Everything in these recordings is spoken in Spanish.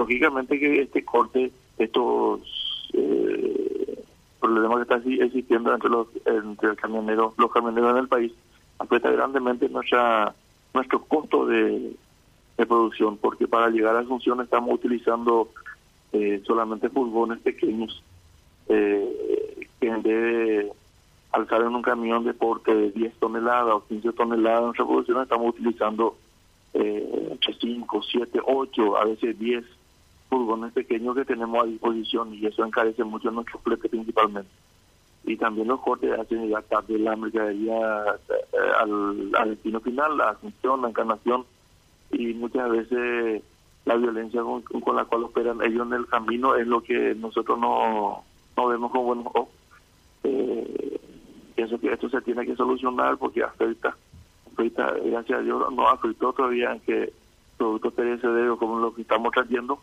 lógicamente que este corte, estos eh, problemas que están existiendo entre los entre el camionero, los camioneros en el país, afecta grandemente nuestra nuestro costo de, producción, porque para llegar a función estamos utilizando eh, solamente furgones pequeños eh, que en vez de alzar en un camión de porte de 10 toneladas o 15 toneladas en nuestra producción estamos utilizando eh, 5, 7, 8, a veces 10 furgones pequeños que tenemos a disposición y eso encarece mucho nuestro flete principalmente. Y también los cortes hacen llegar tarde la mercadería eh, al, destino final, la asunción, la encarnación y muchas veces la violencia con, la cual operan ellos en el camino es lo que nosotros no, no vemos con buenos ojos. Eh, pienso que esto se tiene que solucionar porque afecta, afecta gracias a Dios, no afectó todavía en que productos perecederos como lo que estamos trayendo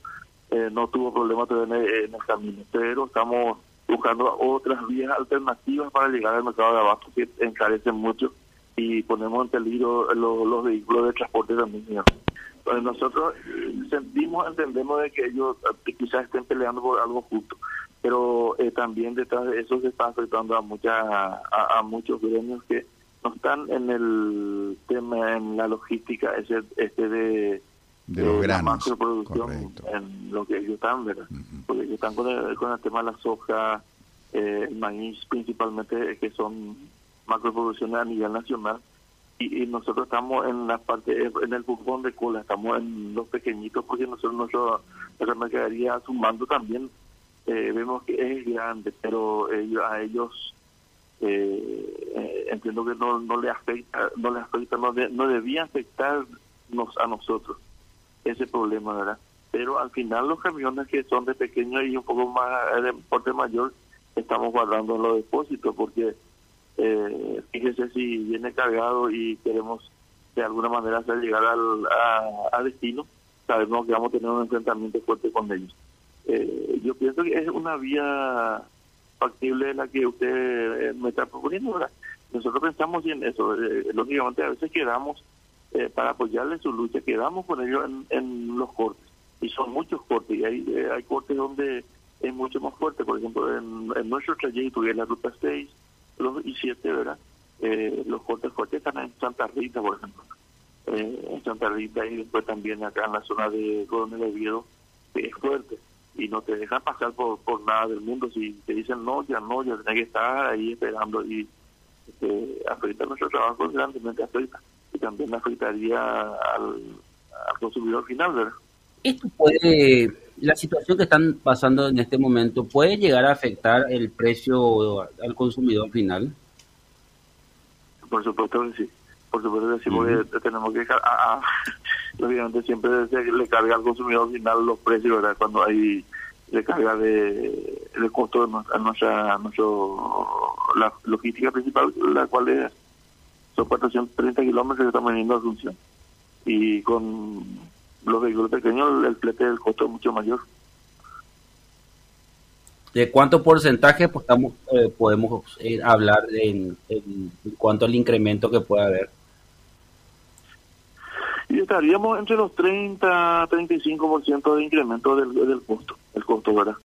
eh, no tuvo problemas en el, camino, pero estamos buscando otras vías alternativas para llegar al mercado de abasto que encarecen mucho y ponemos en peligro los, los vehículos de transporte también. Entonces nosotros sentimos, entendemos de que ellos quizás estén peleando por algo justo, pero eh, también detrás de eso se está afectando a muchas a, a, muchos gremios que no están en el tema en la logística ese este de de los eh, granos la producción en lo que ellos están verdad uh -huh. porque ellos están con el, con el tema de la soja eh, el maíz principalmente que son macroproducciones a nivel nacional. Y, y, nosotros estamos en la parte en el fútbol de cola estamos en los pequeñitos porque nosotros nuestro, nuestra mercadería sumando también eh, vemos que es grande, pero ellos, a ellos eh, eh, entiendo que no, no le afecta, no le afecta, no, de, no debía afectarnos a nosotros ese problema, ¿verdad? Pero al final los camiones que son de pequeño y un poco más de porte mayor, estamos guardando en los depósitos porque eh, fíjese si viene cargado y queremos de alguna manera hacer llegar al a, a destino, sabemos que vamos a tener un enfrentamiento fuerte con ellos. Eh, yo pienso que es una vía factible la que usted eh, me está proponiendo. ¿verdad? Nosotros pensamos en eso. Eh, lógicamente, a veces quedamos eh, para apoyarle su lucha, quedamos con ellos en, en, los cortes. Y son muchos cortes. Y hay, eh, hay cortes donde es mucho más fuerte. Por ejemplo, en, en nuestro trayecto, que es la ruta 6 los, y 7, ¿verdad? los cortes fuertes están en Santa Rita, por ejemplo. en Santa Rita y después también acá en la zona de Coronel Oviedo, es fuerte y no te dejan pasar por, por nada del mundo. Si te dicen no, ya no, ya tenés que estar ahí esperando y este, afecta nuestro trabajo grandemente afecta también afectaría al, al consumidor final, ¿verdad? Esto puede, la situación que están pasando en este momento, ¿puede llegar a afectar el precio al consumidor final? Por supuesto que sí, por supuesto que sí, uh -huh. porque tenemos que dejar, ah, ah, obviamente siempre se le carga al consumidor final los precios, ¿verdad? Cuando hay recarga de, de costo de nuestra, nuestra nuestro, la logística principal, la cual es, son 430 kilómetros que estamos viniendo a Asunción. Y con los vehículos pequeños el flete del costo es mucho mayor. ¿De cuánto porcentaje pues, estamos, eh, podemos eh, hablar en, en, cuanto al incremento que puede haber? y estaríamos entre los 30 35% de incremento del, del costo, el costo, ¿verdad?